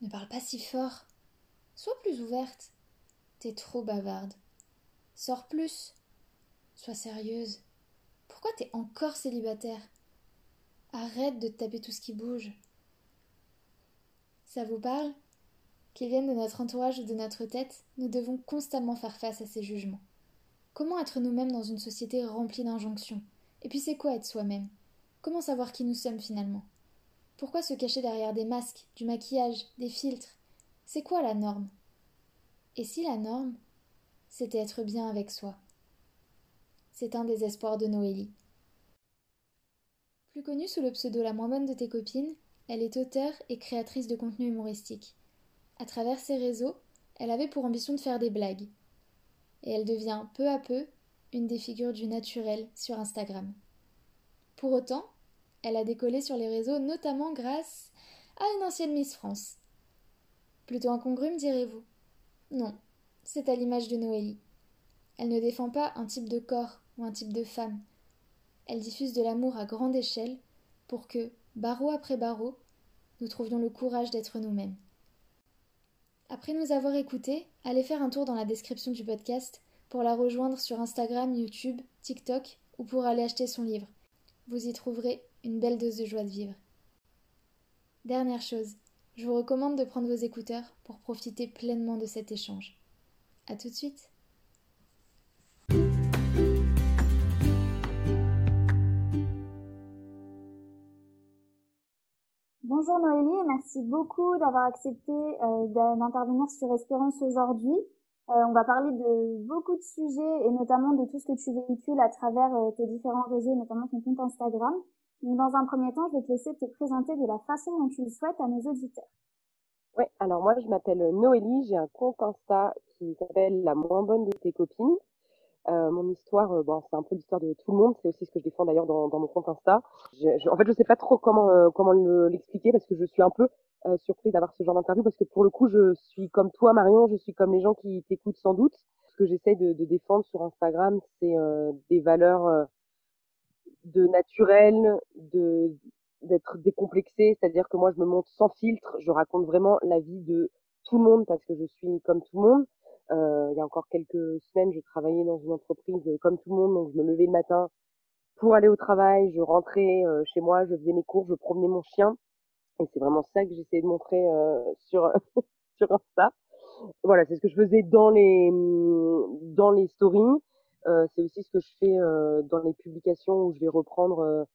Ne parle pas si fort. Sois plus ouverte. T'es trop bavarde. Sors plus. Sois sérieuse. Pourquoi t'es encore célibataire? Arrête de taper tout ce qui bouge. Ça vous parle? Qu'ils viennent de notre entourage ou de notre tête, nous devons constamment faire face à ces jugements. Comment être nous-mêmes dans une société remplie d'injonctions? Et puis c'est quoi être soi-même? Comment savoir qui nous sommes finalement? Pourquoi se cacher derrière des masques, du maquillage, des filtres? C'est quoi la norme? Et si la norme, c'était être bien avec soi? C'est un des espoirs de Noélie. Plus connue sous le pseudo La moins bonne de tes copines, elle est auteure et créatrice de contenu humoristique. À travers ses réseaux, elle avait pour ambition de faire des blagues, et elle devient peu à peu une des figures du naturel sur Instagram. Pour autant, elle a décollé sur les réseaux notamment grâce à une ancienne Miss France. Plutôt incongru, me direz-vous? Non, c'est à l'image de Noélie. Elle ne défend pas un type de corps ou un type de femme. Elle diffuse de l'amour à grande échelle pour que, barreau après barreau, nous trouvions le courage d'être nous-mêmes. Après nous avoir écoutés, allez faire un tour dans la description du podcast pour la rejoindre sur Instagram, YouTube, TikTok ou pour aller acheter son livre. Vous y trouverez une belle dose de joie de vivre. Dernière chose, je vous recommande de prendre vos écouteurs pour profiter pleinement de cet échange. A tout de suite! Bonjour Noélie merci beaucoup d'avoir accepté euh, d'intervenir sur Espérance aujourd'hui. Euh, on va parler de beaucoup de sujets et notamment de tout ce que tu véhicules à travers euh, tes différents réseaux, notamment ton compte Instagram. Donc, dans un premier temps, je vais te laisser te présenter de la façon dont tu le souhaites à nos auditeurs. Oui, alors moi je m'appelle Noélie, j'ai un compte Insta qui s'appelle La moins bonne de tes copines. Euh, mon histoire, euh, bon, c'est un peu l'histoire de tout le monde. C'est aussi ce que je défends d'ailleurs dans, dans mon compte Insta. En fait, je sais pas trop comment euh, comment l'expliquer parce que je suis un peu euh, surprise d'avoir ce genre d'interview parce que pour le coup, je suis comme toi, Marion. Je suis comme les gens qui t'écoutent sans doute. Ce que j'essaie de, de, défendre sur Instagram, c'est des valeurs de naturel, de d'être décomplexé, c'est-à-dire que moi, je me montre sans filtre. Je raconte vraiment la vie de tout le monde parce que je suis comme tout le monde. Euh, il y a encore quelques semaines, je travaillais dans une entreprise euh, comme tout le monde, donc je me levais le matin pour aller au travail, je rentrais euh, chez moi, je faisais mes cours, je promenais mon chien, et c'est vraiment ça que j'essayais de montrer sur sur Insta. Voilà, c'est ce que je faisais dans les dans les stories. C'est aussi ce que je fais dans les publications où je vais reprendre,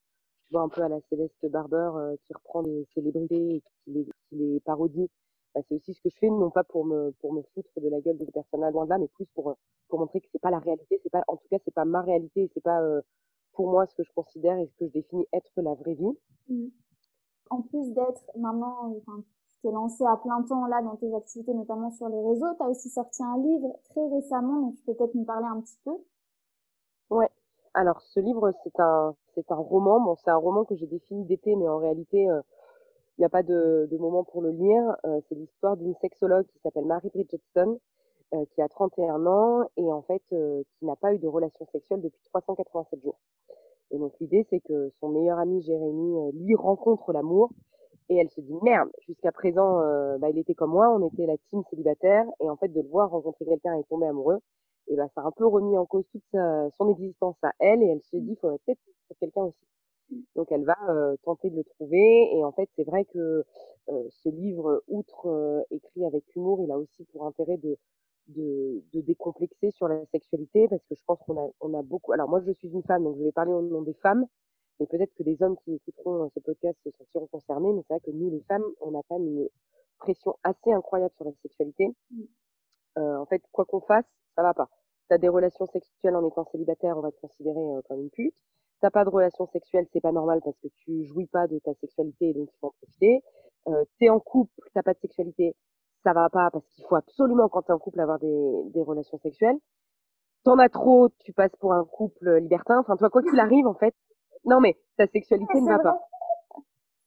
je vois un peu à la Céleste Barber qui reprend des célébrités et qui les, qui les parodie bah, c'est aussi ce que je fais, non pas pour me pour me foutre de la gueule de ces personnes-là, loin de là, mais plus pour pour montrer que c'est pas la réalité, c'est pas en tout cas c'est pas ma réalité, c'est pas euh, pour moi ce que je considère et ce que je définis être la vraie vie. Mmh. En plus d'être maintenant, enfin, tu t'es lancé à plein temps là dans tes activités, notamment sur les réseaux. Tu as aussi sorti un livre très récemment, donc tu peux peut-être nous parler un petit peu. Ouais. Alors ce livre, c'est un c'est un roman. Bon, c'est un roman que j'ai défini d'été, mais en réalité, euh, il n'y a pas de, de, moment pour le lire. Euh, c'est l'histoire d'une sexologue qui s'appelle Mary Bridgetson, euh, qui a 31 ans et en fait euh, qui n'a pas eu de relation sexuelle depuis 387 jours. Et donc l'idée c'est que son meilleur ami Jérémy euh, lui rencontre l'amour et elle se dit merde, jusqu'à présent bah, il était comme moi, on était la team célibataire et en fait de le voir rencontrer quelqu'un et tomber amoureux, et bah ça a un peu remis en cause toute sa, son existence à elle et elle se dit faudrait peut-être quelqu'un aussi. Donc elle va tenter de le trouver. Et en fait, c'est vrai que ce livre, outre écrit avec humour, il a aussi pour intérêt de, de, de, décomplexer sur la sexualité parce que je pense qu'on a, on a beaucoup. Alors moi, je suis une femme, donc je vais parler au nom des femmes. Mais peut-être que des hommes qui écouteront ce podcast se sentiront concernés. Mais c'est vrai que nous, les femmes, on a quand même une pression assez incroyable sur la sexualité. Euh, en fait, quoi qu'on fasse, ça va pas. T'as des relations sexuelles en étant célibataire, on va te considérer euh, comme une pute. T'as pas de relations sexuelles, c'est pas normal parce que tu jouis pas de ta sexualité et donc il faut en profiter. Euh, t'es en couple, t'as pas de sexualité, ça va pas parce qu'il faut absolument quand t'es en couple avoir des, des relations sexuelles. T'en as trop, tu passes pour un couple libertin. Enfin, toi, quoi qu'il arrive, en fait, non mais ta sexualité ne va pas.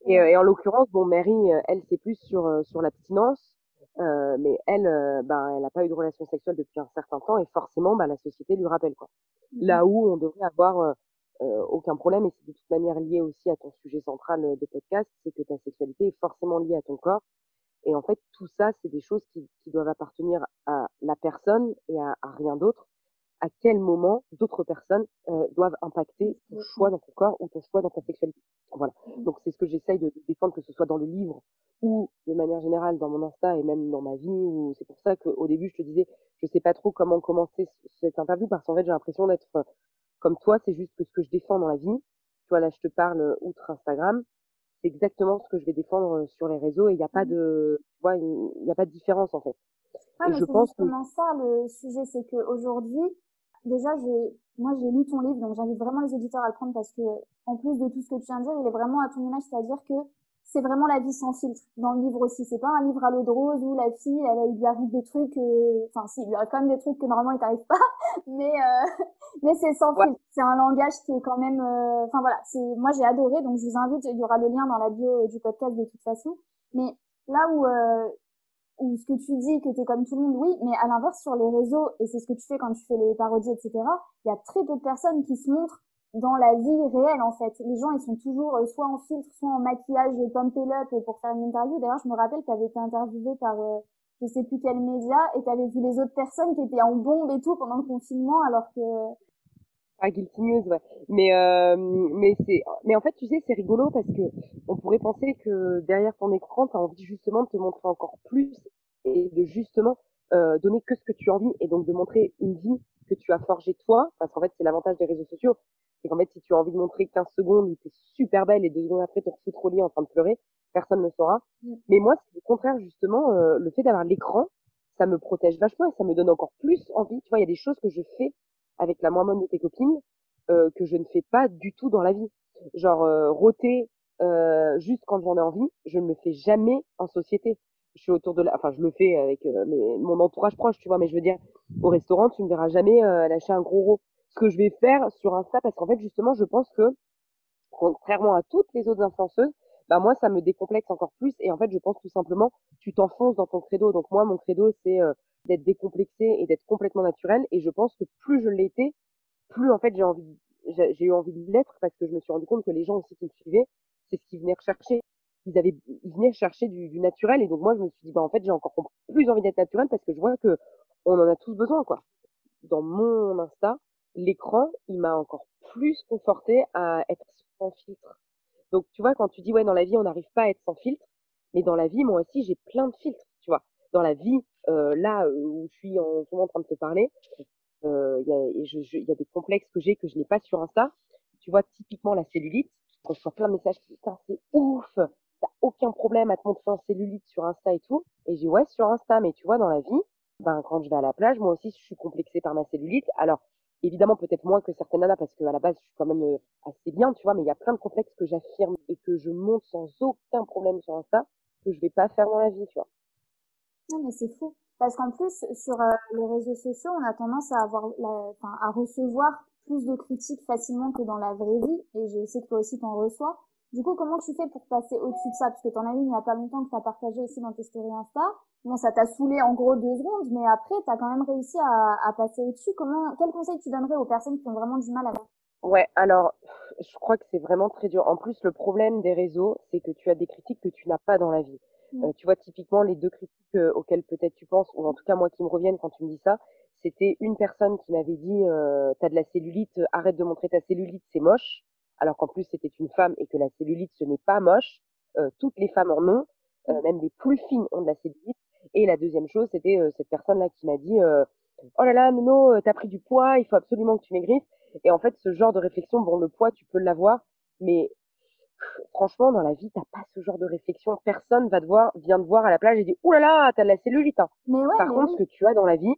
Et, euh, et en l'occurrence, bon, Mary, euh, elle, c'est plus sur euh, sur l'abstinence, euh, mais elle, ben, elle n'a pas eu de relation sexuelle depuis un certain temps et forcément, bah, la société lui rappelle quoi. Mmh Là où on devrait avoir aucun problème et c'est de toute manière lié aussi à ton sujet central de podcast, c'est que ta sexualité est forcément liée à ton corps. Et en fait, tout ça, c'est des choses qui, qui, doivent appartenir à la personne et à, à rien d'autre à quel moment d'autres personnes euh, doivent impacter ton choix dans ton corps ou ton choix dans ta sexualité? Voilà. Mmh. Donc c'est ce que j'essaye de défendre, que ce soit dans le livre ou de manière générale dans mon Insta et même dans ma vie. Ou c'est pour ça qu'au début je te disais, je sais pas trop comment commencer cette interview parce qu'en fait j'ai l'impression d'être euh, comme toi. C'est juste que ce que je défends dans la vie, tu vois là je te parle euh, outre Instagram, c'est exactement ce que je vais défendre sur les réseaux et il n'y a pas mmh. de, tu vois, il n'y a pas de différence en fait. Ouais, je pense que ça le sujet, c'est qu'aujourd'hui, déjà, moi, j'ai lu ton livre, donc j'invite vraiment les auditeurs à le prendre parce que, en plus de tout ce que tu viens de dire, il est vraiment à ton image, c'est-à-dire que c'est vraiment la vie sans filtre dans le livre aussi. C'est pas un livre à l'eau de rose où la fille, elle, il lui arrive des trucs, euh, enfin, si, il lui arrive quand même des trucs que normalement il t'arrive pas, mais, euh, mais c'est sans filtre. C'est un langage qui est quand même, euh, enfin voilà, c'est, moi j'ai adoré, donc je vous invite, il y aura le lien dans la bio du podcast de toute façon. Mais là où, ou ce que tu dis que tu comme tout le monde, oui, mais à l'inverse sur les réseaux, et c'est ce que tu fais quand tu fais les parodies, etc., il y a très peu de personnes qui se montrent dans la vie réelle en fait. Les gens ils sont toujours euh, soit en filtre, soit en maquillage pump up pour faire une interview. D'ailleurs je me rappelle tu avais été interviewé par euh, je sais plus quel média et tu avais vu les autres personnes qui étaient en bombe et tout pendant le confinement alors que ah, guilty news, ouais. Mais euh, mais c'est mais en fait tu sais c'est rigolo parce que on pourrait penser que derrière ton écran tu as envie justement de te montrer encore plus et de justement euh, donner que ce que tu as envie et donc de montrer une vie que tu as forgée toi parce qu'en fait c'est l'avantage des réseaux sociaux c'est qu'en fait si tu as envie de montrer 15 secondes où tu es super belle et deux secondes après te refoutre au lit en train de pleurer personne ne saura mm. mais moi c'est le contraire justement euh, le fait d'avoir l'écran ça me protège vachement et ça me donne encore plus envie tu vois il y a des choses que je fais avec la moins bonne de tes copines euh, que je ne fais pas du tout dans la vie. Genre euh, euh, juste quand j'en ai envie, je ne le fais jamais en société. Je suis autour de la, enfin je le fais avec euh, mon entourage proche, tu vois, mais je veux dire au restaurant, tu me verras jamais euh, lâcher un gros rot. Ce que je vais faire sur Insta, parce qu'en fait justement, je pense que contrairement à toutes les autres influenceuses, bah moi ça me décomplexe encore plus et en fait je pense tout simplement tu t'enfonces dans ton credo. Donc moi mon credo c'est d'être décomplexé et d'être complètement naturel. Et je pense que plus je l'étais, plus en fait j'ai eu envie de l'être parce que je me suis rendu compte que les gens aussi qui me suivaient, c'est ce qu'ils venaient rechercher. Ils venaient chercher du, naturel. Et donc moi je me suis dit bah en fait j'ai encore plus envie d'être naturel parce que je vois que on en a tous besoin quoi. Dans mon Insta, l'écran il m'a encore plus conforté à être sans filtre. Donc tu vois quand tu dis ouais dans la vie on n'arrive pas à être sans filtre, mais dans la vie moi aussi j'ai plein de filtres. Tu vois dans la vie là euh, où je suis en, en train de te parler, euh, il y, a, y a des complexes que j'ai que je n'ai pas sur Insta. Tu vois, typiquement la cellulite, je reçois plein de messages, putain, c'est ouf, t'as aucun problème à te montrer en cellulite sur Insta et tout. Et j'ai ouais, sur Insta, mais tu vois, dans la vie, ben, quand je vais à la plage, moi aussi, je suis complexée par ma cellulite. Alors, évidemment, peut-être moins que certaines nanas, parce qu'à la base, je suis quand même assez bien, tu vois, mais il y a plein de complexes que j'affirme et que je monte sans aucun problème sur Insta, que je vais pas faire dans la vie, tu vois. Non, mais c'est fou. Parce qu'en plus, sur euh, les réseaux sociaux, on a tendance à avoir, la, à recevoir plus de critiques facilement que dans la vraie vie. Et je sais que toi aussi t'en reçois. Du coup, comment tu fais pour passer au-dessus de ça? Parce que t'en as une il y a pas longtemps que t'as partagé aussi dans tes stories Insta. Bon, ça t'a saoulé en gros deux secondes, mais après, t'as quand même réussi à, à passer au-dessus. Comment, quel conseil tu donnerais aux personnes qui ont vraiment du mal à Ouais, alors, je crois que c'est vraiment très dur. En plus, le problème des réseaux, c'est que tu as des critiques que tu n'as pas dans la vie. Euh, tu vois, typiquement, les deux critiques euh, auxquelles peut-être tu penses, ou en tout cas moi qui me reviennent quand tu me dis ça, c'était une personne qui m'avait dit euh, t'as de la cellulite, arrête de montrer ta cellulite, c'est moche. alors qu'en plus c'était une femme et que la cellulite ce n'est pas moche. Euh, toutes les femmes en ont, euh, mmh. même les plus fines ont de la cellulite. Et la deuxième chose, c'était cette personne-là qui m'a dit Oh là là, Nono, t'as pris du poids, il faut absolument que tu maigrisses. Et en fait, ce genre de réflexion, bon, le poids, tu peux l'avoir, mais franchement, dans la vie, t'as pas ce genre de réflexion. Personne va te voir, vient te voir à la plage et dit Ouh là là, t'as de la cellulite. Hein. Par contre, ce que tu as dans la vie,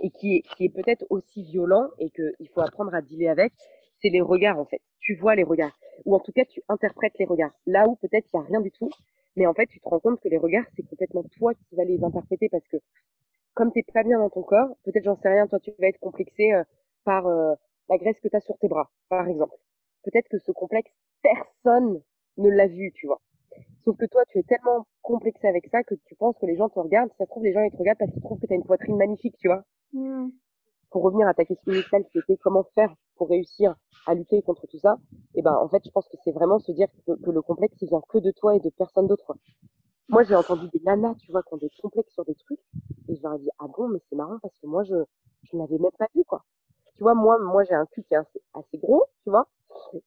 et qui est, qui est peut-être aussi violent et qu'il faut apprendre à dealer avec, c'est les regards en fait. Tu vois les regards. Ou en tout cas, tu interprètes les regards. Là où peut-être il n'y a rien du tout, mais en fait, tu te rends compte que les regards, c'est complètement toi qui vas les interpréter parce que comme t'es pas bien dans ton corps, peut-être j'en sais rien, toi tu vas être complexé euh, par euh, la graisse que tu as sur tes bras, par exemple. Peut-être que ce complexe, personne ne l'a vu, tu vois. Sauf que toi, tu es tellement complexé avec ça que tu penses que les gens te regardent. Si ça se trouve, les gens ils te regardent parce qu'ils trouvent que tu as une poitrine magnifique, tu vois. Mmh. Pour revenir à ta question initiale qui était comment faire pour réussir à lutter contre tout ça, et eh ben en fait, je pense que c'est vraiment se dire que, le complexe il vient que de toi et de personne d'autre. Moi, j'ai entendu des nanas, tu vois, qui ont des complexes sur des trucs, et je leur ai dit ah bon, mais c'est marrant parce que moi je je n'avais même pas vu quoi. Tu vois, moi moi j'ai un cul qui est assez, gros, tu vois,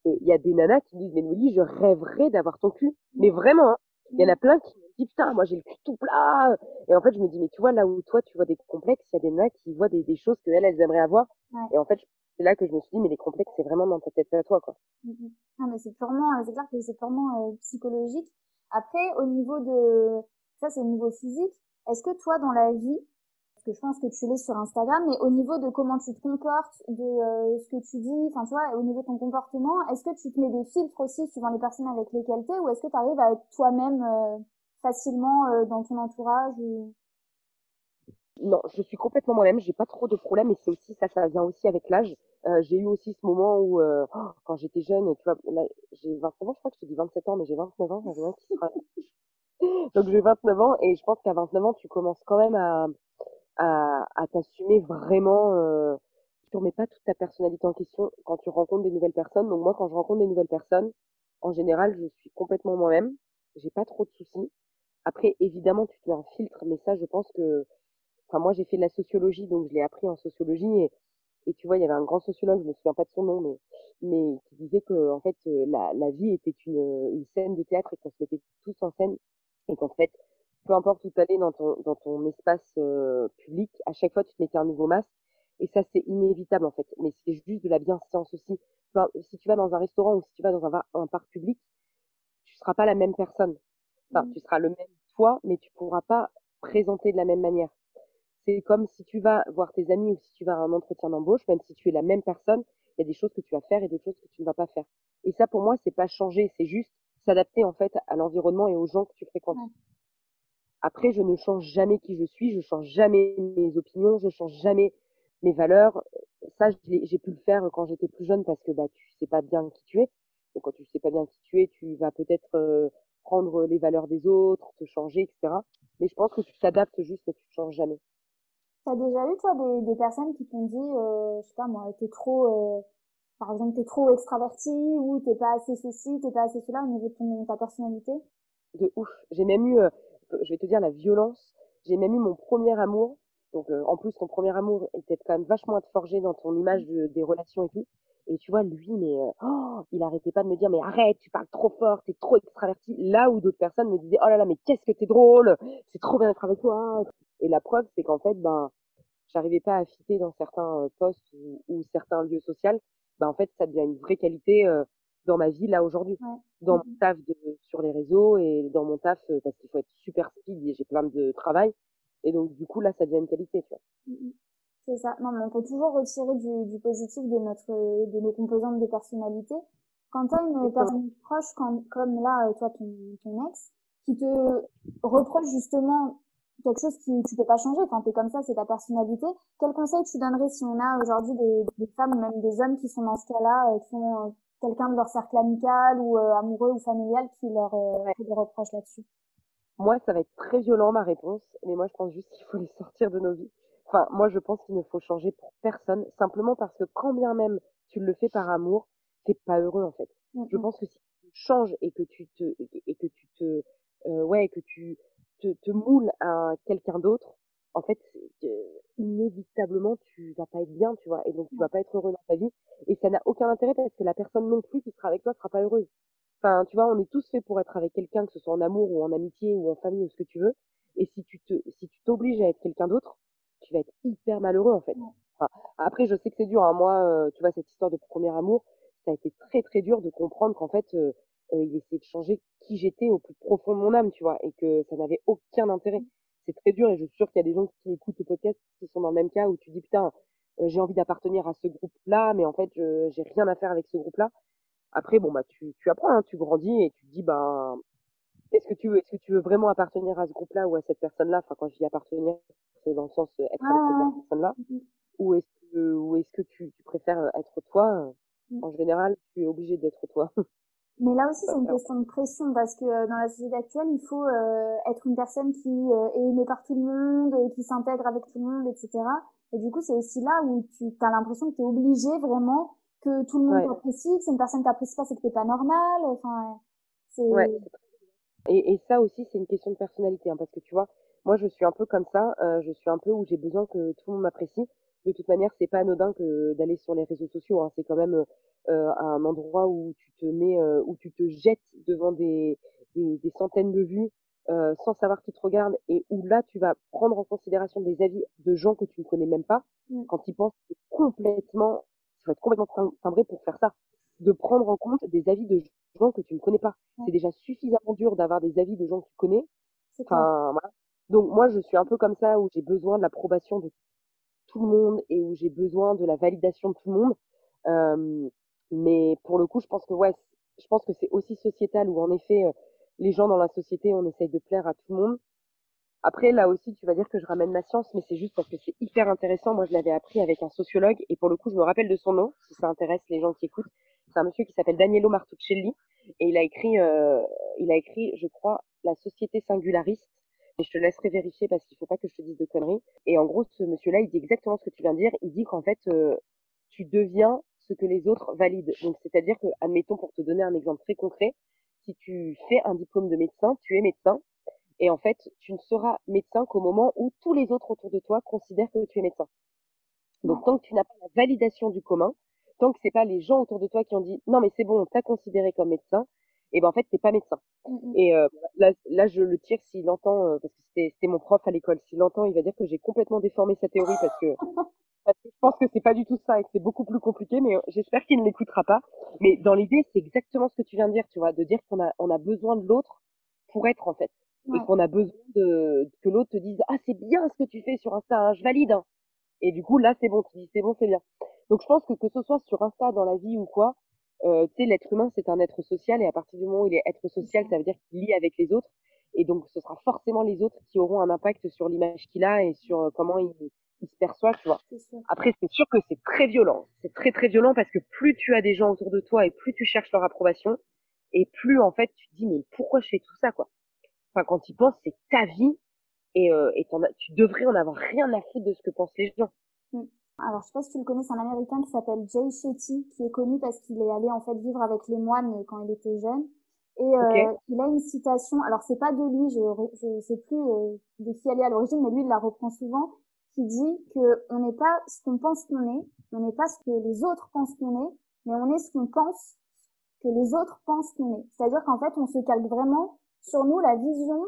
et il y a des nanas qui disent mais Noli, je rêverais d'avoir ton cul, mais vraiment. Hein. Il y en a plein qui me disent putain, moi j'ai le cul tout plat. Et en fait, je me dis mais tu vois là où toi tu vois des complexes, il y a des nanas qui voient des, des choses que elles elles aimeraient avoir. Et en fait, c'est là que je me suis dit mais les complexes c'est vraiment dans ta tête à toi quoi. Mmh non mais c'est purement, c'est clair que c'est purement euh, psychologique. Après, au niveau de ça, c'est au niveau physique. Est-ce que toi, dans la vie, que je pense que tu l'es sur Instagram, mais au niveau de comment tu te comportes, de euh, ce que tu dis, enfin, tu vois, au niveau de ton comportement, est-ce que tu te mets des filtres aussi suivant les personnes avec lesquelles tu es, ou est-ce que tu arrives à être toi-même euh, facilement euh, dans ton entourage Non, je suis complètement moi-même, j'ai pas trop de problèmes, et c'est aussi ça, ça vient aussi avec l'âge. Euh, j'ai eu aussi ce moment où, euh, oh, quand j'étais jeune, tu vois, j'ai 29 ans, je crois que je te dis 27 ans, mais j'ai 29 ans, j'en qui sera... Donc j'ai 29 ans, et je pense qu'à 29 ans, tu commences quand même à, à, à t'assumer vraiment, euh, tu remets pas toute ta personnalité en question quand tu rencontres des nouvelles personnes. Donc moi, quand je rencontre des nouvelles personnes, en général, je suis complètement moi-même, j'ai pas trop de soucis. Après, évidemment, tu te mets un filtre, mais ça, je pense que, enfin, moi, j'ai fait de la sociologie, donc je l'ai appris en sociologie, et et tu vois, il y avait un grand sociologue, je me souviens pas de son nom, mais, mais qui disait que en fait euh, la, la vie était une, une scène de théâtre et qu'on se mettait tous en scène et qu'en fait, peu importe où tu allais dans ton, dans ton espace euh, public, à chaque fois tu te mettais un nouveau masque et ça c'est inévitable en fait. Mais c'est juste de la bienséance aussi. Enfin, si tu vas dans un restaurant ou si tu vas dans un, un parc public, tu seras pas la même personne. Enfin, mmh. tu seras le même toi, mais tu pourras pas présenter de la même manière. C'est comme si tu vas voir tes amis ou si tu vas à un entretien d'embauche, même si tu es la même personne, il y a des choses que tu vas faire et d'autres choses que tu ne vas pas faire. Et ça, pour moi, c'est pas changer, c'est juste s'adapter en fait à l'environnement et aux gens que tu fréquentes. Après, je ne change jamais qui je suis, je change jamais mes opinions, je change jamais mes valeurs. Ça, j'ai pu le faire quand j'étais plus jeune parce que bah tu sais pas bien qui tu es. Donc quand tu sais pas bien qui tu es, tu vas peut-être euh, prendre les valeurs des autres, te changer, etc. Mais je pense que tu t'adaptes juste, mais tu ne changes jamais. T'as déjà eu, toi, des, des personnes qui t'ont dit, euh, je sais pas moi, t'es trop, euh, par exemple, t'es trop extraverti ou t'es pas assez ceci, t'es pas assez cela au niveau de ton, ta personnalité? De ouf. J'ai même eu, euh, je vais te dire la violence, j'ai même eu mon premier amour. Donc, euh, en plus, ton premier amour était quand même vachement à te forger dans ton image de, des relations et tout. Et tu vois, lui, mais oh, il arrêtait pas de me dire, mais arrête, tu parles trop fort, t'es trop extraverti. Là où d'autres personnes me disaient, oh là là, mais qu'est-ce que t'es drôle, c'est trop bien d'être avec toi. Et la preuve, c'est qu'en fait, ben, j'arrivais pas à fitter dans certains euh, postes ou, ou, certains lieux sociaux. Ben, en fait, ça devient une vraie qualité euh, dans ma vie là aujourd'hui, dans mon mmh taf de, sur les réseaux et dans mon taf euh, parce qu'il faut être super speed et j'ai plein de travail. Et donc, du coup, là, ça devient une qualité, tu vois. Mmh c'est ça. Non, mais on peut toujours retirer du, du positif de notre, de nos composantes de personnalité. Quand t'as une personne proche, comme, comme là, toi, ton, ton ex, qui te reproche justement quelque chose qui tu peux pas changer. Enfin, t'es comme ça, c'est ta personnalité. Quel conseil tu donnerais si on a aujourd'hui des, des, femmes ou même des hommes qui sont dans ce cas-là, euh, qui ont euh, quelqu'un de leur cercle amical ou euh, amoureux ou familial qui leur fait des reproches là-dessus Moi, ça va être très violent ma réponse, mais moi je pense juste qu'il faut les sortir de nos vies. Enfin, moi je pense qu'il ne faut changer pour personne, simplement parce que quand bien même tu le fais par amour, t'es pas heureux en fait. Je pense que si tu changes et que tu te et que tu te ouais que tu te, te moule à quelqu'un d'autre, en fait, inévitablement, tu vas pas être bien, tu vois, et donc tu vas pas être heureux dans ta vie. Et ça n'a aucun intérêt parce que la personne non plus qui sera avec toi sera pas heureuse. Enfin, tu vois, on est tous faits pour être avec quelqu'un, que ce soit en amour ou en amitié ou en famille ou ce que tu veux. Et si tu te, si tu t'obliges à être quelqu'un d'autre, tu vas être hyper malheureux en fait. Enfin, après, je sais que c'est dur. Hein. Moi, euh, tu vois, cette histoire de premier amour, ça a été très très dur de comprendre qu'en fait, euh, euh, il essayait de changer qui j'étais au plus profond de mon âme, tu vois, et que ça n'avait aucun intérêt. C'est très dur et je suis sûre qu'il y a des gens qui écoutent le podcast qui sont dans le même cas où tu dis putain, j'ai envie d'appartenir à ce groupe-là, mais en fait, je j'ai rien à faire avec ce groupe-là. Après, bon bah tu, tu apprends, hein, tu grandis et tu te dis ben est-ce que tu veux, est-ce que tu veux vraiment appartenir à ce groupe-là ou à cette personne-là? Enfin, quand je dis appartenir, c'est dans le sens être avec cette personne-là. Mmh ou est-ce que, ou est-ce que tu, tu préfères être toi? Mmh. En général, tu es obligé d'être toi. Mais là aussi, c'est une question de pression parce que dans la société actuelle, il faut être une personne qui est aimée par tout le monde, qui s'intègre avec tout le monde, etc. Et du coup, c'est aussi là où tu as l'impression que tu es obligé vraiment que tout le monde t'apprécie, que c'est une personne qui t'apprécie pas, c'est que t'es pas normal. Enfin, c'est. Ouais. Et, et, ça aussi, c'est une question de personnalité, hein, parce que tu vois, moi, je suis un peu comme ça. Euh, je suis un peu où j'ai besoin que tout le monde m'apprécie de toute manière, c'est pas anodin que d'aller sur les réseaux sociaux. Hein. C'est quand même euh, un endroit où tu te mets, euh, où tu te jettes devant des, des, des centaines de vues euh, sans savoir qui te regarde et où là tu vas prendre en considération des avis de gens que tu ne connais même pas. Mmh. Quand tu penses, c'est complètement, tu vas être complètement timbré pour faire ça. De prendre en compte des avis de gens que tu ne connais pas. C'est déjà suffisamment dur d'avoir des avis de gens que tu connais. Enfin, voilà. Donc moi, je suis un peu comme ça où j'ai besoin de l'approbation de tout le monde et où j'ai besoin de la validation de tout le monde. Euh, mais pour le coup, je pense que ouais, je pense que c'est aussi sociétal où en effet, euh, les gens dans la société, on essaye de plaire à tout le monde. Après, là aussi, tu vas dire que je ramène ma science, mais c'est juste parce que c'est hyper intéressant. Moi, je l'avais appris avec un sociologue, et pour le coup, je me rappelle de son nom, si ça intéresse les gens qui écoutent. C'est un monsieur qui s'appelle Danielo Martuccelli, et il a écrit, euh, il a écrit, je crois, La société singulariste, et je te laisserai vérifier parce qu'il faut pas que je te dise de conneries. Et en gros, ce monsieur-là, il dit exactement ce que tu viens de dire. Il dit qu'en fait, euh, tu deviens ce que les autres valident. Donc, c'est-à-dire que, admettons, pour te donner un exemple très concret, si tu fais un diplôme de médecin, tu es médecin. Et en fait, tu ne seras médecin qu'au moment où tous les autres autour de toi considèrent que tu es médecin. Donc, tant que tu n'as pas la validation du commun, tant que c'est pas les gens autour de toi qui ont dit non mais c'est bon, on t'a considéré comme médecin, et ben en fait t'es pas médecin. Mmh et euh, là, là je le tire s'il entend euh, parce que c'était mon prof à l'école. S'il entend, il va dire que j'ai complètement déformé sa théorie parce que parce que je pense que c'est pas du tout ça et que c'est beaucoup plus compliqué. Mais j'espère qu'il ne l'écoutera pas. Mais dans l'idée, c'est exactement ce que tu viens de dire, tu vois, de dire qu'on a on a besoin de l'autre pour être en fait et qu'on a besoin de que l'autre te dise ah c'est bien ce que tu fais sur Insta, hein, je valide. Hein. Et du coup là c'est bon, tu dis c'est bon, c'est bien. Donc je pense que que ce soit sur Insta dans la vie ou quoi, euh, tu sais, l'être humain, c'est un être social et à partir du moment où il est être social, ça veut dire qu'il lie avec les autres. Et donc, ce sera forcément les autres qui auront un impact sur l'image qu'il a et sur euh, comment il, il se perçoit, tu vois. Après, c'est sûr que c'est très violent. C'est très, très violent parce que plus tu as des gens autour de toi et plus tu cherches leur approbation et plus, en fait, tu te dis, mais pourquoi je fais tout ça, quoi? Enfin, quand tu penses, c'est ta vie et, euh, et tu devrais en avoir rien à foutre de ce que pensent les gens. Mmh. Alors, je sais pas si tu le connais, c'est un Américain qui s'appelle Jay Shetty, qui est connu parce qu'il est allé en fait vivre avec les moines quand il était jeune. Et euh, il a une citation, alors c'est pas de lui, je je sais plus euh, de qui elle est à l'origine, mais lui il la reprend souvent, qui dit que on n'est pas ce qu'on pense qu'on est, on n'est pas ce que les autres pensent qu'on est, mais on est ce qu'on pense que les autres pensent qu'on est. C'est-à-dire qu'en fait on se calque vraiment sur nous la vision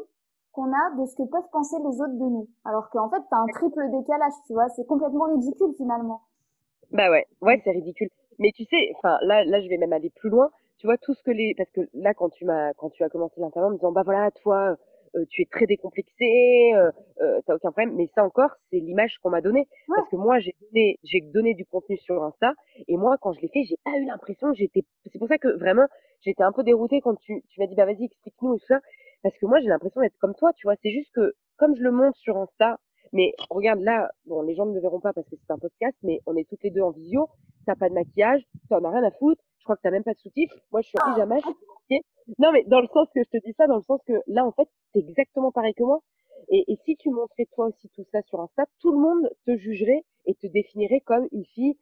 qu'on a de ce que peuvent penser les autres de nous. Alors qu'en fait, t'as un triple décalage, tu vois, c'est complètement ridicule finalement. Bah ouais, ouais, c'est ridicule. Mais tu sais, enfin là, là, je vais même aller plus loin. Tu vois tout ce que les, parce que là, quand tu m'as, quand tu as commencé l'interview en me disant, bah voilà, toi, euh, tu es très décomplexé, euh, euh, t'as aucun problème. Mais ça encore, c'est l'image qu'on m'a donnée. Parce que moi, j'ai donné, j'ai donné du contenu sur Insta, et moi, quand je l'ai fait, j'ai pas eu l'impression, j'étais, c'est pour ça que vraiment, j'étais un peu déroutée quand tu, tu m'as dit, bah vas-y, explique-nous et tout ça. Parce que moi, j'ai l'impression d'être comme toi, tu vois. C'est juste que, comme je le montre sur Insta, mais regarde là, bon, les gens ne le verront pas parce que c'est un podcast, mais on est toutes les deux en visio. T'as pas de maquillage, t'en as rien à foutre. Je crois que t'as même pas de sous-titres. Moi, je suis en pyjama, je Non, mais dans le sens que je te dis ça, dans le sens que là, en fait, c'est exactement pareil que moi. Et si tu montrais toi aussi tout ça sur Insta, tout le monde te jugerait et te définirait comme une fille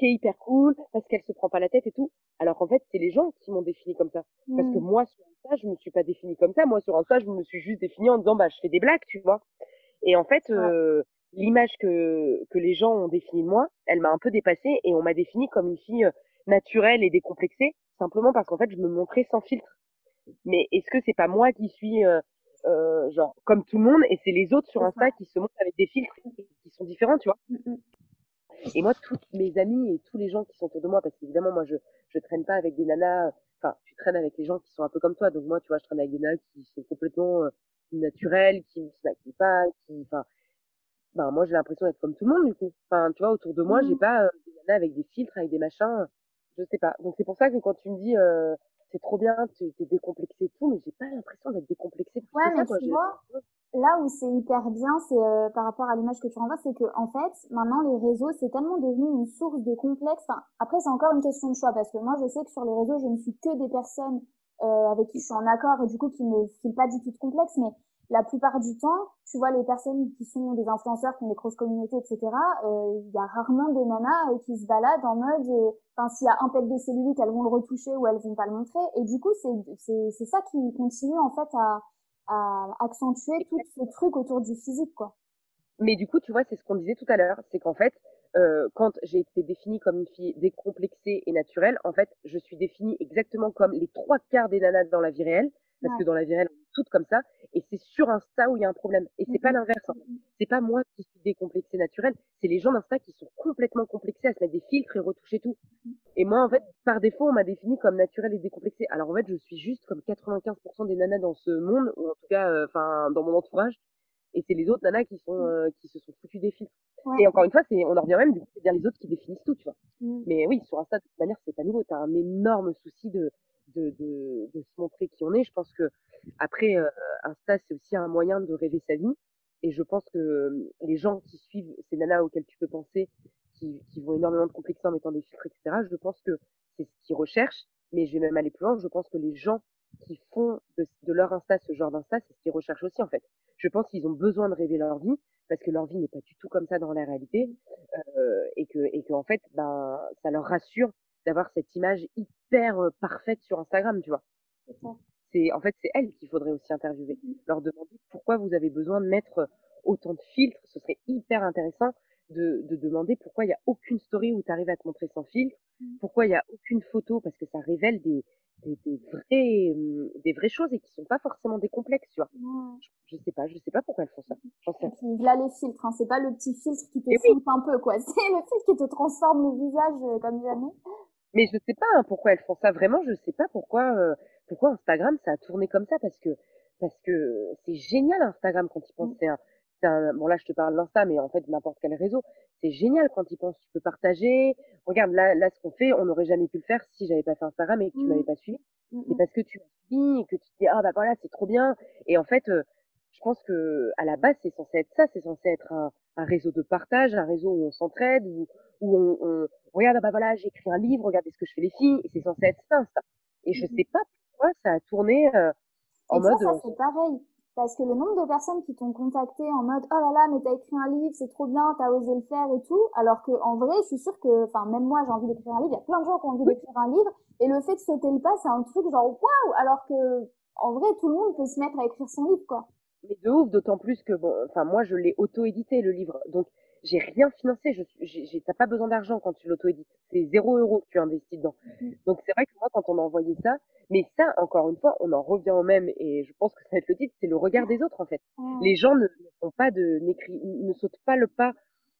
qui est hyper cool parce qu'elle se prend pas la tête et tout. Alors qu'en fait, c'est les gens qui m'ont défini comme ça. Parce que mmh. moi, sur Insta, je me suis pas définie comme ça. Moi, sur Insta, je me suis juste définie en disant, bah, je fais des blagues, tu vois. Et en fait, euh, l'image que, que les gens ont définie de moi, elle m'a un peu dépassée et on m'a définie comme une fille euh, naturelle et décomplexée, simplement parce qu'en fait, je me montrais sans filtre. Mais est-ce que c'est pas moi qui suis euh, euh, genre comme tout le monde et c'est les autres sur Insta qui se montrent avec des filtres qui sont différents, tu vois? Mmh, mmh. Et moi, toutes mes amis et tous les gens qui sont autour de moi, parce qu'évidemment, moi, je je traîne pas avec des nanas. Enfin, tu traînes avec les gens qui sont un peu comme toi. Donc moi, tu vois, je traîne avec des nanas qui sont complètement naturelles, qui ne se maquillent pas, qui, enfin, ben moi j'ai l'impression d'être comme tout le monde du coup. Enfin, tu vois, autour de moi, j'ai mmh. pas euh, des nanas avec des filtres, avec des machins, je sais pas. Donc c'est pour ça que quand tu me dis euh, c'est trop bien, tu es décomplexé et tout, mais j'ai pas l'impression d'être décomplexé. Ouais, mais ça, tu vois, là où c'est hyper bien, c'est euh, par rapport à l'image que tu renvoies, c'est que en fait, maintenant les réseaux, c'est tellement devenu une source de complexe. Après, c'est encore une question de choix parce que moi, je sais que sur les réseaux, je ne suis que des personnes euh, avec qui je suis en accord et du coup qui me filent pas du tout de complexe, mais la plupart du temps, tu vois les personnes qui sont des influenceurs, qui ont des grosses communautés, etc. Euh, il y a rarement des nanas qui se baladent en mode, enfin s'il y a un pet de cellulite, elles vont le retoucher ou elles vont pas le montrer. Et du coup, c'est c'est ça qui continue en fait à à accentuer tout ce truc autour du physique, quoi. Mais du coup, tu vois, c'est ce qu'on disait tout à l'heure, c'est qu'en fait, euh, quand j'ai été définie comme une fille décomplexée et naturelle, en fait, je suis définie exactement comme les trois quarts des nanas dans la vie réelle, parce que dans la vie réelle, toutes comme ça, et c'est sur Insta où il y a un problème. Et c'est pas l'inverse. Hein. C'est pas moi qui suis décomplexée naturelle, c'est les gens d'Insta qui sont complètement complexés à se mettre des filtres et retoucher tout. Et moi, en fait, par défaut, on m'a définie comme naturelle et décomplexée. Alors en fait, je suis juste comme 95% des nanas dans ce monde, ou en tout cas, euh, enfin, dans mon entourage, et c'est les autres nanas qui sont euh, qui se sont foutus des filtres. Et encore une fois, c'est on en revient même du coup, c'est bien les autres qui définissent tout, tu vois. Mais oui, sur Insta de toute manière, c'est pas nouveau, tu as un énorme souci de de, se montrer qui on est. Je pense que après, euh, Insta, c'est aussi un moyen de rêver sa vie. Et je pense que euh, les gens qui suivent ces nanas auxquelles tu peux penser, qui, vont énormément de complexer en mettant des filtres, etc., je pense que c'est ce qu'ils recherchent. Mais je vais même aller plus loin. Je pense que les gens qui font de, leur Insta ce genre d'Insta, c'est ce qu'ils recherchent aussi, en fait. Je pense qu'ils ont besoin de rêver leur vie parce que leur vie n'est pas du tout comme ça dans la réalité euh, et que et que en fait ben ça leur rassure d'avoir cette image hyper euh, parfaite sur Instagram, tu vois. C'est en fait c'est elle qu'il faudrait aussi interviewer, mmh. leur demander pourquoi vous avez besoin de mettre euh, autant de filtres. Ce serait hyper intéressant de, de demander pourquoi il n'y a aucune story où tu arrives à te montrer sans filtre, mmh. pourquoi il n'y a aucune photo? Parce que ça révèle des, des, des vrais mmh, des vraies choses et qui sont pas forcément des complexes, tu vois. Je, sais pas, je sais pas pourquoi elles font ça. J'en sais. là les filtres, hein, c'est pas le petit filtre qui te filtre un peu quoi, c'est le filtre qui te transforme le visage euh, comme jamais. Mais je sais pas hein, pourquoi elles font ça. Vraiment, je sais pas pourquoi euh, pourquoi Instagram ça a tourné comme ça parce que parce que c'est génial Instagram quand il pense. Mmh. C'est un, un, bon là je te parle d'Insta, mais en fait n'importe quel réseau, c'est génial quand il pense. Tu peux partager. Regarde là là ce qu'on fait, on n'aurait jamais pu le faire si j'avais pas fait Instagram et que tu m'avais mmh. pas suivi. Mmh, c'est parce que tu m'as suivi et que tu te dis ah bah voilà c'est trop bien. Et en fait euh, je pense que à la base c'est censé être ça, c'est censé être un, un, réseau de partage, un réseau où on s'entraide, où, où on, on, regarde ah bah voilà j'ai écrit un livre, regardez ce que je fais les filles, et c'est censé être ça, ça. Et je sais pas pourquoi ça a tourné euh, en et mode. Ça, ça c'est pareil. Parce que le nombre de personnes qui t'ont contacté en mode oh là là mais t'as écrit un livre c'est trop bien t'as osé le faire et tout alors que en vrai je suis sûre que enfin même moi j'ai envie d'écrire un livre il y a plein de gens qui ont envie d'écrire un livre et le fait de sauter le pas c'est un truc genre waouh alors que en vrai tout le monde peut se mettre à écrire son livre quoi mais de ouf, d'autant plus que bon, enfin moi je l'ai auto-édité le livre, donc j'ai rien financé. Je j'ai t'as pas besoin d'argent quand tu l'auto-édites, c'est zéro euro que tu investis dedans. Mmh. Donc c'est vrai que moi quand on a envoyé ça, mais ça encore une fois, on en revient au même et je pense que ça va être le titre, c'est le regard des autres en fait. Les gens ne, font pas de ne sautent pas le pas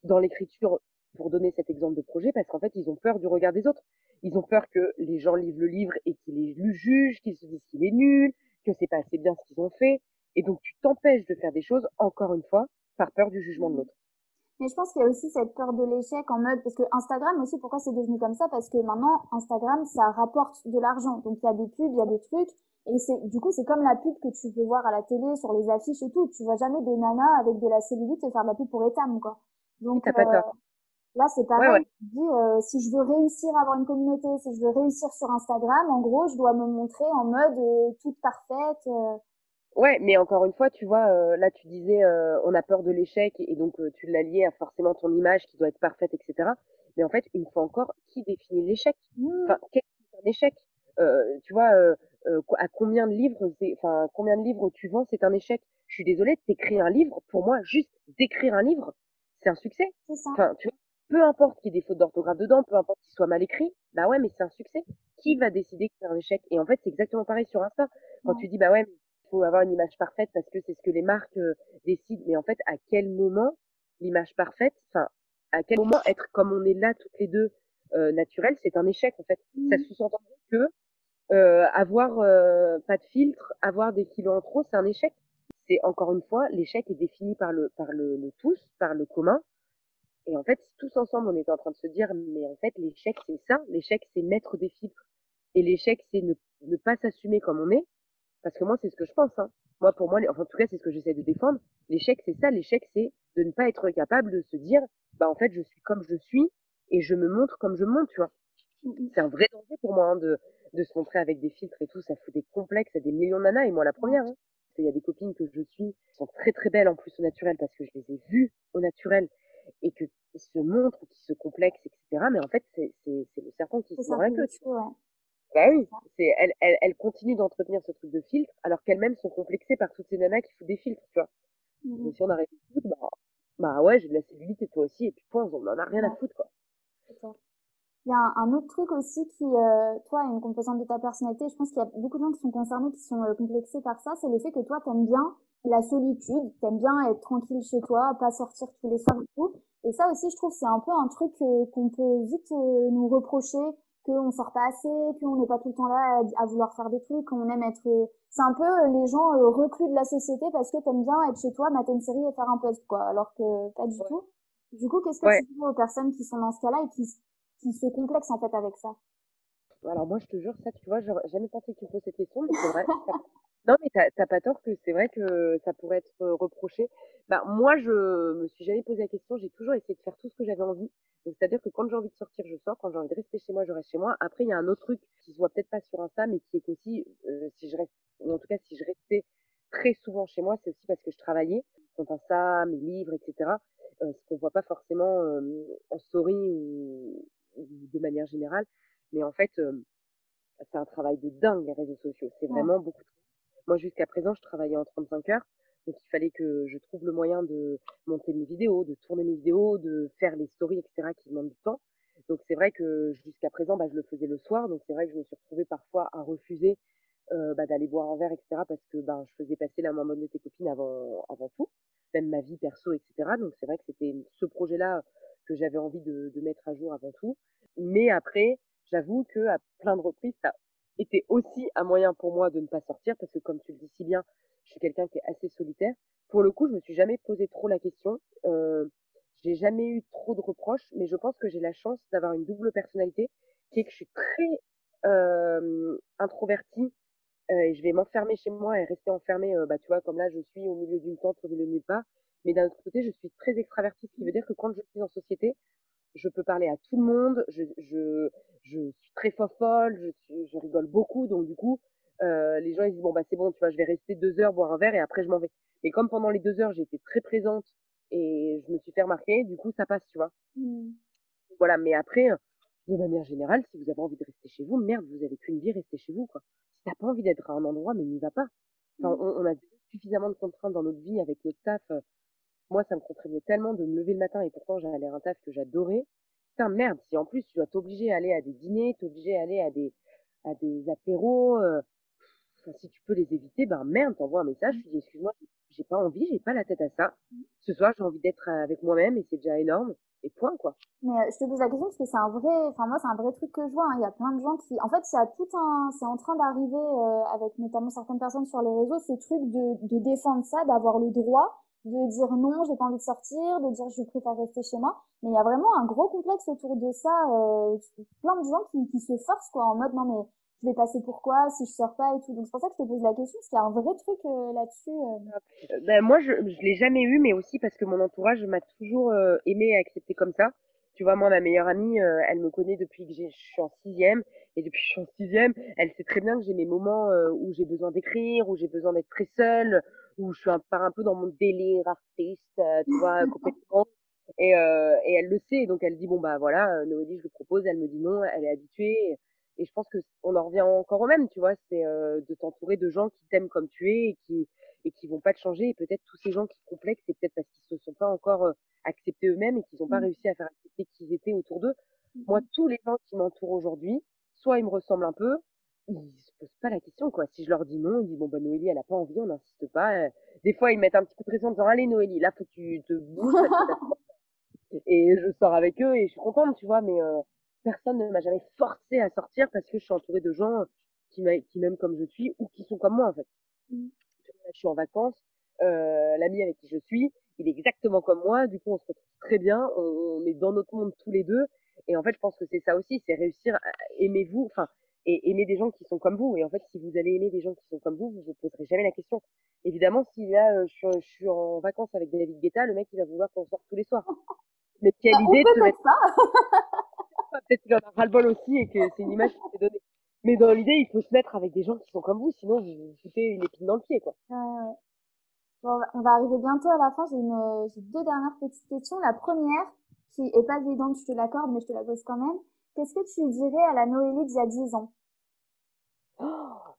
dans l'écriture pour donner cet exemple de projet parce qu'en fait ils ont peur du regard des autres. Ils ont peur que les gens lisent le livre et qu'ils les jugent, qu'ils se disent qu'il est nul, que c'est pas assez bien ce qu'ils ont fait. Et donc, tu t'empêches de faire des choses, encore une fois, par peur du jugement de l'autre. Mais je pense qu'il y a aussi cette peur de l'échec en mode, parce que Instagram aussi, pourquoi c'est devenu comme ça? Parce que maintenant, Instagram, ça rapporte de l'argent. Donc, il y a des pubs, il y a des trucs. Et c'est, du coup, c'est comme la pub que tu peux voir à la télé, sur les affiches et tout. Tu vois jamais des nanas avec de la cellulite faire de la pub pour Etam, quoi. Donc, pas euh, là, c'est pareil. Tu dis, euh, si je veux réussir à avoir une communauté, si je veux réussir sur Instagram, en gros, je dois me montrer en mode euh, toute parfaite. Ouais, mais encore une fois, tu vois, euh, là tu disais, euh, on a peur de l'échec et donc euh, tu l'as lié à forcément ton image qui doit être parfaite, etc. Mais en fait, une fois encore, qui définit l'échec? Mmh. Enfin, qu'est-ce que c'est un échec? Tu vois, à combien de livres, enfin, combien de livres tu vends, c'est un échec? Je suis désolée, t'écris un livre. Pour moi, juste d'écrire un livre, c'est un succès. C'est ça. Enfin, tu vois, peu importe qu'il y ait des fautes d'orthographe dedans, peu importe qu'il soit mal écrit, bah ouais, mais c'est un succès. Qui va décider que c'est un échec? Et en fait, c'est exactement pareil sur Insta. Quand tu dis, bah ouais, faut avoir une image parfaite parce que c'est ce que les marques euh, décident. Mais en fait, à quel moment l'image parfaite, enfin, à quel moment être comme on est là toutes les deux euh, naturel, c'est un échec en fait. Ça mmh. sous-entendrait que euh, avoir euh, pas de filtre, avoir des kilos en trop, c'est un échec. C'est encore une fois, l'échec est défini par le par le, le, tous, par le commun. Et en fait, tous ensemble on était en train de se dire, mais en fait, l'échec c'est ça, l'échec c'est mettre des filtres, et l'échec c'est ne, ne pas s'assumer comme on est. Parce que moi, c'est ce que je pense. Hein. Moi, pour moi, enfin, en tout cas, c'est ce que j'essaie de défendre. L'échec, c'est ça. L'échec, c'est de ne pas être capable de se dire, bah en fait, je suis comme je suis, et je me montre comme je montre, tu vois. C'est un vrai danger pour moi hein, de, de se montrer avec des filtres et tout. Ça fout des complexes à des millions de nanas et moi la première. Hein. Parce qu'il y a des copines que je suis qui sont très très belles en plus au naturel parce que je les ai vues au naturel et que se montrent, qui se complexent, etc. Mais en fait, c'est c'est le serpent qui se mord la queue. Bah oui, c'est elle, elle, elle continue d'entretenir ce truc de filtre alors qu'elles-mêmes sont complexées par toutes ces nanas qui foutent des filtres, tu vois. Mmh. Mais si on arrête de bah, bah ouais, j'ai de la cellulite et toi aussi, et puis point, on en a rien à foutre, quoi. Il y a un, autre truc aussi qui, euh, toi, est une composante de ta personnalité. Je pense qu'il y a beaucoup de gens qui sont concernés, qui sont euh, complexés par ça. C'est le fait que toi, t'aimes bien la solitude, t'aimes bien être tranquille chez toi, pas sortir tous les soirs et tout. Et ça aussi, je trouve, c'est un peu un truc euh, qu'on peut vite euh, nous reprocher, qu'on sort pas assez, qu'on n'est pas tout le temps là à, vouloir faire des trucs, qu'on aime être... C'est un peu les gens reclus de la société parce que t'aimes bien être chez toi, mater une série et faire un post, quoi. Alors que pas du tout. Du coup, qu'est-ce que tu dis aux personnes qui sont dans ce cas-là et qui, qui se complexent en fait avec ça? Alors moi, je te jure, ça, tu vois, j'aurais jamais pensé que tu me poses cette question, mais c'est vrai. Non, mais t'as pas tort que c'est vrai que ça pourrait être reproché. Bah moi, je me suis jamais posé la question. J'ai toujours essayé de faire tout ce que j'avais envie. Donc c'est-à-dire que quand j'ai envie de sortir, je sors. Quand j'ai envie de rester chez moi, je reste chez moi. Après, il y a un autre truc qui se voit peut-être pas sur Insta, mais qui est qu'aussi, euh, si je reste, ou en tout cas, si je restais très souvent chez moi, c'est aussi parce que je travaillais. Quand ça, mes livres, etc. Euh, ce qu'on voit pas forcément euh, en story ou, de manière générale. Mais en fait, euh, c'est un travail de dingue les réseaux sociaux. C'est vraiment beaucoup. De... Moi, jusqu'à présent, je travaillais en 35 heures. Donc il fallait que je trouve le moyen de monter mes vidéos, de tourner mes vidéos, de faire les stories, etc. qui demandent du temps. Donc c'est vrai que jusqu'à présent, bah, je le faisais le soir. Donc c'est vrai que je me suis retrouvée parfois à refuser euh, bah, d'aller boire un verre, etc. Parce que bah, je faisais passer la bonne de tes copines avant, avant tout même ma vie perso, etc. Donc c'est vrai que c'était ce projet-là que j'avais envie de, de, mettre à jour avant tout. Mais après, j'avoue que à plein de reprises, ça était aussi un moyen pour moi de ne pas sortir parce que comme tu le dis si bien, je suis quelqu'un qui est assez solitaire. Pour le coup, je me suis jamais posé trop la question. Euh, j'ai jamais eu trop de reproches, mais je pense que j'ai la chance d'avoir une double personnalité, qui est que je suis très euh, introvertie euh, et je vais m'enfermer chez moi et rester enfermée, euh, bah, tu vois, comme là, je suis au milieu d'une tente, au milieu de nulle part. Mais d'un autre côté, je suis très extravertie, ce qui veut dire que quand je suis en société, je peux parler à tout le monde, je, je, je suis très folle, je, je rigole beaucoup, donc du coup, euh, les gens ils disent bon bah c'est bon, tu vois, je vais rester deux heures boire un verre et après je m'en vais. Mais comme pendant les deux heures j'ai été très présente et je me suis fait remarquer, du coup ça passe, tu vois. Mmh. Voilà, mais après, de manière générale, si vous avez envie de rester chez vous, merde, vous avez qu'une vie, restez chez vous, quoi t'as pas envie d'être à un endroit, mais n'y va pas. Enfin, mmh. on, a suffisamment de contraintes dans notre vie avec notre taf. Euh, moi, ça me contraignait tellement de me lever le matin et pourtant j'allais un taf que j'adorais. Putain, merde, si en plus tu dois t'obliger à aller à des dîners, t'obliger à aller à des, à des apéros, euh, enfin, si tu peux les éviter, ben merde, t'envoies un message, tu dis excuse-moi, j'ai pas envie, j'ai pas la tête à ça. Ce soir, j'ai envie d'être avec moi-même et c'est déjà énorme et point quoi. Mais euh, je te pose la question parce que c'est un vrai, enfin moi c'est un vrai truc que je vois. Hein. Il y a plein de gens qui, en fait, il y a tout un, c'est en train d'arriver euh, avec notamment certaines personnes sur les réseaux, ce truc de défendre ça, d'avoir le droit de dire non, j'ai pas envie de sortir, de dire je préfère rester chez moi. Mais il y a vraiment un gros complexe autour de ça. Euh, plein de gens qui, qui se forcent quoi en mode non mais je vais passer pourquoi si je sors pas et tout. Donc c'est pour ça que je te pose la question parce qu'il y a un vrai truc euh, là-dessus. Euh. Ben, moi je je l'ai jamais eu mais aussi parce que mon entourage m'a toujours euh, aimé et accepté comme ça. Tu vois moi ma meilleure amie elle me connaît depuis que je suis en sixième. Et depuis que je suis en sixième elle sait très bien que j'ai mes moments où j'ai besoin d'écrire où j'ai besoin d'être très seule où je suis un, par un peu dans mon délire artiste tu vois complètement. Et, et elle le sait. Donc elle dit bon bah voilà Noélie je le propose. Elle me dit non elle est habituée. Et je pense que on en revient encore au même, tu vois, c'est euh, de t'entourer de gens qui t'aiment comme tu es et qui et qui vont pas te changer. Et peut-être tous ces gens qui complexent, c'est peut-être parce qu'ils se sont pas encore euh, acceptés eux-mêmes et qu'ils n'ont pas mmh. réussi à faire accepter qui ils étaient autour d'eux. Mmh Moi, tous les gens qui m'entourent aujourd'hui, soit ils me ressemblent un peu, ils se posent pas la question, quoi. Si je leur dis non, ils disent, bon, bah, Noélie, elle a pas envie, on n'insiste pas. Euh. Des fois, ils mettent un petit coup de pression en disant, allez, Noélie, là, faut que tu te bouges. et je sors avec eux et je suis contente, tu vois, mais euh, personne ne m'a jamais forcé à sortir parce que je suis entourée de gens qui m'aiment comme je suis ou qui sont comme moi, en fait. Je suis en vacances, euh, l'ami avec qui je suis, il est exactement comme moi, du coup, on se retrouve très bien, on, est dans notre monde tous les deux. Et en fait, je pense que c'est ça aussi, c'est réussir à aimer vous, enfin, et aimer des gens qui sont comme vous. Et en fait, si vous allez aimer des gens qui sont comme vous, vous vous poserez jamais la question. Évidemment, si là, euh, je, suis, je, suis, en vacances avec David Guetta, le mec, il va vouloir qu'on sorte tous les soirs. Mais quelle idée de se mettre... Peut-être qu'il en a ras-le-bol aussi et que c'est une image qui s'est donnée. Mais dans l'idée, il faut se mettre avec des gens qui sont comme vous, sinon vous vous foutez une épine dans le pied, quoi. Bon, on va arriver bientôt à la fin. J'ai une, j'ai deux dernières petites questions. La première, qui est pas évidente, je te l'accorde, mais je te la pose quand même. Qu'est-ce que tu dirais à la Noélie d'il y a 10 ans?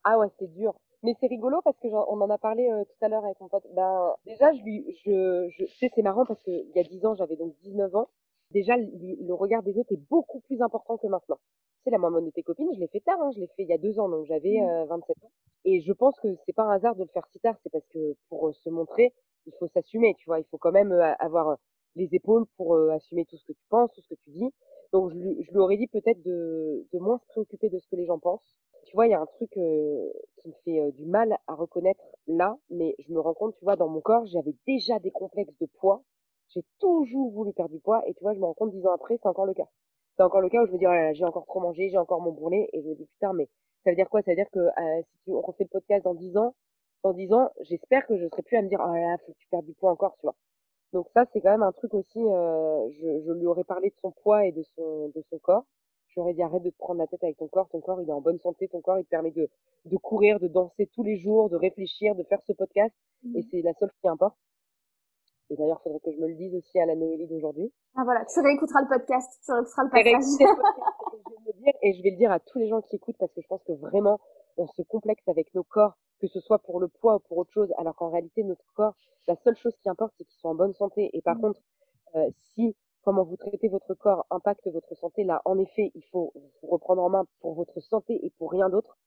Ah ouais, c'est dur. Mais c'est rigolo parce que on en a parlé euh, tout à l'heure avec mon pote. Ben, déjà, je lui, je, je, tu sais, c'est marrant parce que il y a 10 ans, j'avais donc 19 ans. Déjà, le, regard des autres est beaucoup plus important que maintenant. Sais, la maman de tes copines, je l'ai fait tard, hein, je l'ai fait il y a deux ans, donc j'avais 27 mmh. euh, ans. Et je pense que c'est pas un hasard de le faire si tard, c'est parce que pour euh, se montrer, il faut s'assumer, tu vois, il faut quand même avoir les épaules pour assumer tout ce que tu penses, tout ce que tu dis. Donc je lui, je lui aurais dit peut-être de, de moins se préoccuper de ce que les gens pensent. Tu vois, il y a un truc euh, qui me fait euh, du mal à reconnaître là, mais je me rends compte, tu vois, dans mon corps, j'avais déjà des complexes de poids. J'ai toujours voulu perdre du poids, et tu vois, je me rends compte dix ans après, c'est encore le cas. C'est encore le cas où je me dis, oh là là, j'ai encore trop mangé, j'ai encore mon bourrelet, et je me dis, putain, mais ça veut dire quoi? Ça veut dire que euh, si tu, on refait le podcast dans dix ans, dans dix ans, j'espère que je serai plus à me dire, oh là là, faut que tu perdes du poids encore, tu vois. Donc ça, c'est quand même un truc aussi, euh, je, je, lui aurais parlé de son poids et de son, de son corps. J'aurais dit arrête de te prendre la tête avec ton corps, ton corps il est en bonne santé, ton corps il te permet de, de courir, de danser tous les jours, de réfléchir, de faire ce podcast, mmh. et c'est la seule qui importe. Et d'ailleurs, il faudrait que je me le dise aussi à la Noélie d'aujourd'hui. Ah voilà, tu réécouteras le podcast, tu réécouteras le podcast. je vais le dire, et je vais le dire à tous les gens qui écoutent parce que je pense que vraiment, on se complexe avec nos corps, que ce soit pour le poids ou pour autre chose, alors qu'en réalité, notre corps, la seule chose qui importe, c'est qu'il soit en bonne santé. Et par mmh. contre, euh, si comment vous traitez votre corps impacte votre santé, là, en effet, il faut vous reprendre en main pour votre santé et pour rien d'autre.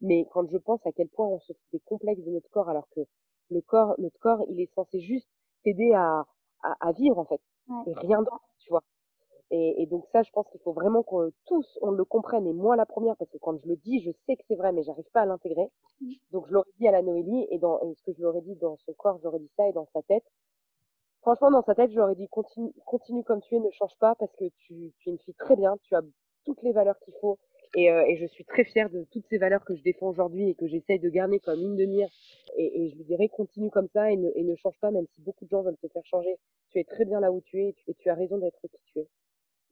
Mais quand je pense à quel point on se fout des complexes de notre corps, alors que le corps, notre corps, il est censé juste t'aider à, à, à, vivre, en fait. Et rien d'autre, tu vois. Et, et, donc ça, je pense qu'il faut vraiment que tous on le comprenne, et moi la première, parce que quand je le dis, je sais que c'est vrai, mais j'arrive pas à l'intégrer. Mmh. Donc je l'aurais dit à la Noélie, et, dans, et ce que je l'aurais dit dans son corps, j'aurais dit ça, et dans sa tête. Franchement, dans sa tête, j'aurais dit continue, continue comme tu es, ne change pas, parce que tu, tu es une fille très bien, tu as toutes les valeurs qu'il faut, et, euh, et, je suis très fière de toutes ces valeurs que je défends aujourd'hui et que j'essaye de garder comme une de mire. Et, et, je lui dirais continue comme ça et ne, et ne change pas, même si beaucoup de gens veulent te faire changer. Tu es très bien là où tu es et tu, et tu as raison d'être qui tu es.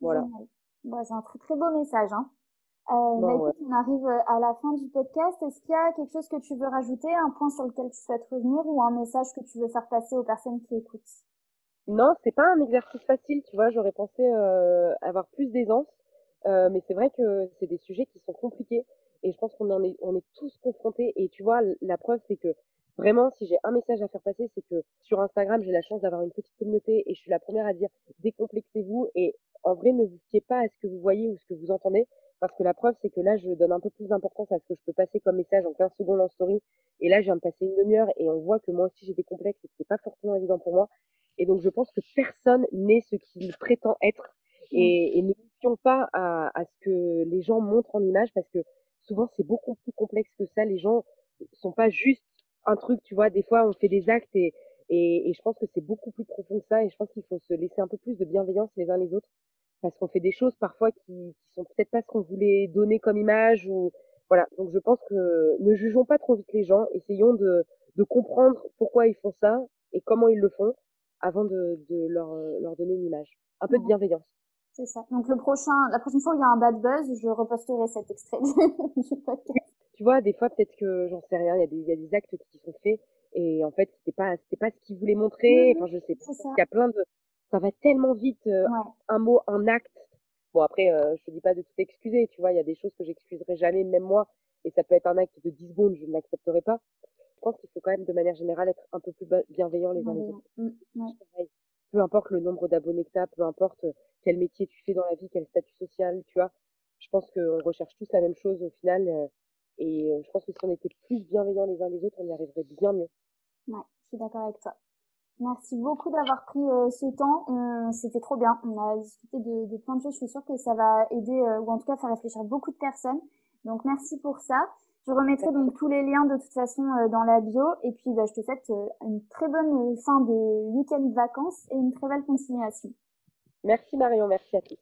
Voilà. Bah, c'est un très très beau message. Hein. Euh, bah, écoute, on arrive euh, à la fin du podcast. Est-ce qu'il y a quelque chose que tu veux rajouter, un point sur lequel tu souhaites revenir ou un message que tu veux faire passer aux personnes qui écoutent? Non, c'est pas un exercice facile. Tu vois, j'aurais pensé euh, avoir plus d'aisance, euh, mais c'est vrai que c'est des sujets qui sont compliqués et je pense qu'on en est, on est tous confrontés. Et tu vois, la preuve c'est que vraiment, si j'ai un message à faire passer, c'est que sur Instagram, j'ai la chance d'avoir une petite communauté et je suis la première à dire décomplexez-vous et en vrai, ne vous fiez pas à ce que vous voyez ou ce que vous entendez, parce que la preuve, c'est que là, je donne un peu plus d'importance à ce que je peux passer comme message en 15 secondes en story. Et là, je viens de passer une demi-heure et on voit que moi aussi j'ai des complexes et que c'est pas forcément évident pour moi. Et donc, je pense que personne n'est ce qu'il prétend être. Et, et ne fions pas à, à, ce que les gens montrent en image parce que souvent, c'est beaucoup plus complexe que ça. Les gens sont pas juste un truc, tu vois. Des fois, on fait des actes et, et, et je pense que c'est beaucoup plus profond que ça. Et je pense qu'il faut se laisser un peu plus de bienveillance les uns les autres parce qu'on fait des choses parfois qui, qui sont peut-être pas ce qu'on voulait donner comme image ou voilà. Donc je pense que ne jugeons pas trop vite les gens, essayons de, de comprendre pourquoi ils font ça et comment ils le font avant de, de leur, leur donner une image. Un peu de bienveillance. C'est ça. Donc le prochain, la prochaine fois où il y a un bad buzz, je reposterai cet extrait Tu vois, des fois peut-être que j'en sais rien, il y a des, il y a des actes qui sont faits et en fait c'était pas c'était pas ce qu'ils voulaient montrer. Enfin je sais pas. Il y a plein de ça va tellement vite, euh, un mot, un acte. Bon après, euh, je te dis pas de tout excuser, tu vois, il y a des choses que j'excuserai jamais, même moi, et ça peut être un acte de 10 secondes, je ne l'accepterai pas. Je pense qu'il faut quand même de manière générale être un peu plus bienveillant les uns les autres. Mmh, peu importe le nombre d'abonnés que tu as, peu importe quel métier tu fais dans la vie, quel statut social, tu vois. Je pense qu'on recherche tous la même chose au final. et je pense que si on était plus bienveillants les uns les autres, on y arriverait bien mieux. Ouais, je suis d'accord avec toi. Merci beaucoup d'avoir pris ce temps. C'était trop bien. On a discuté de, plein de choses. Je suis sûre que ça va aider, ou en tout cas faire réfléchir beaucoup de personnes. Donc merci pour ça. Je remettrai donc tous les liens de toute façon euh, dans la bio. Et puis, bah, je te souhaite euh, une très bonne fin de week-end de vacances et une très belle continuation. Merci Marion, merci à tous.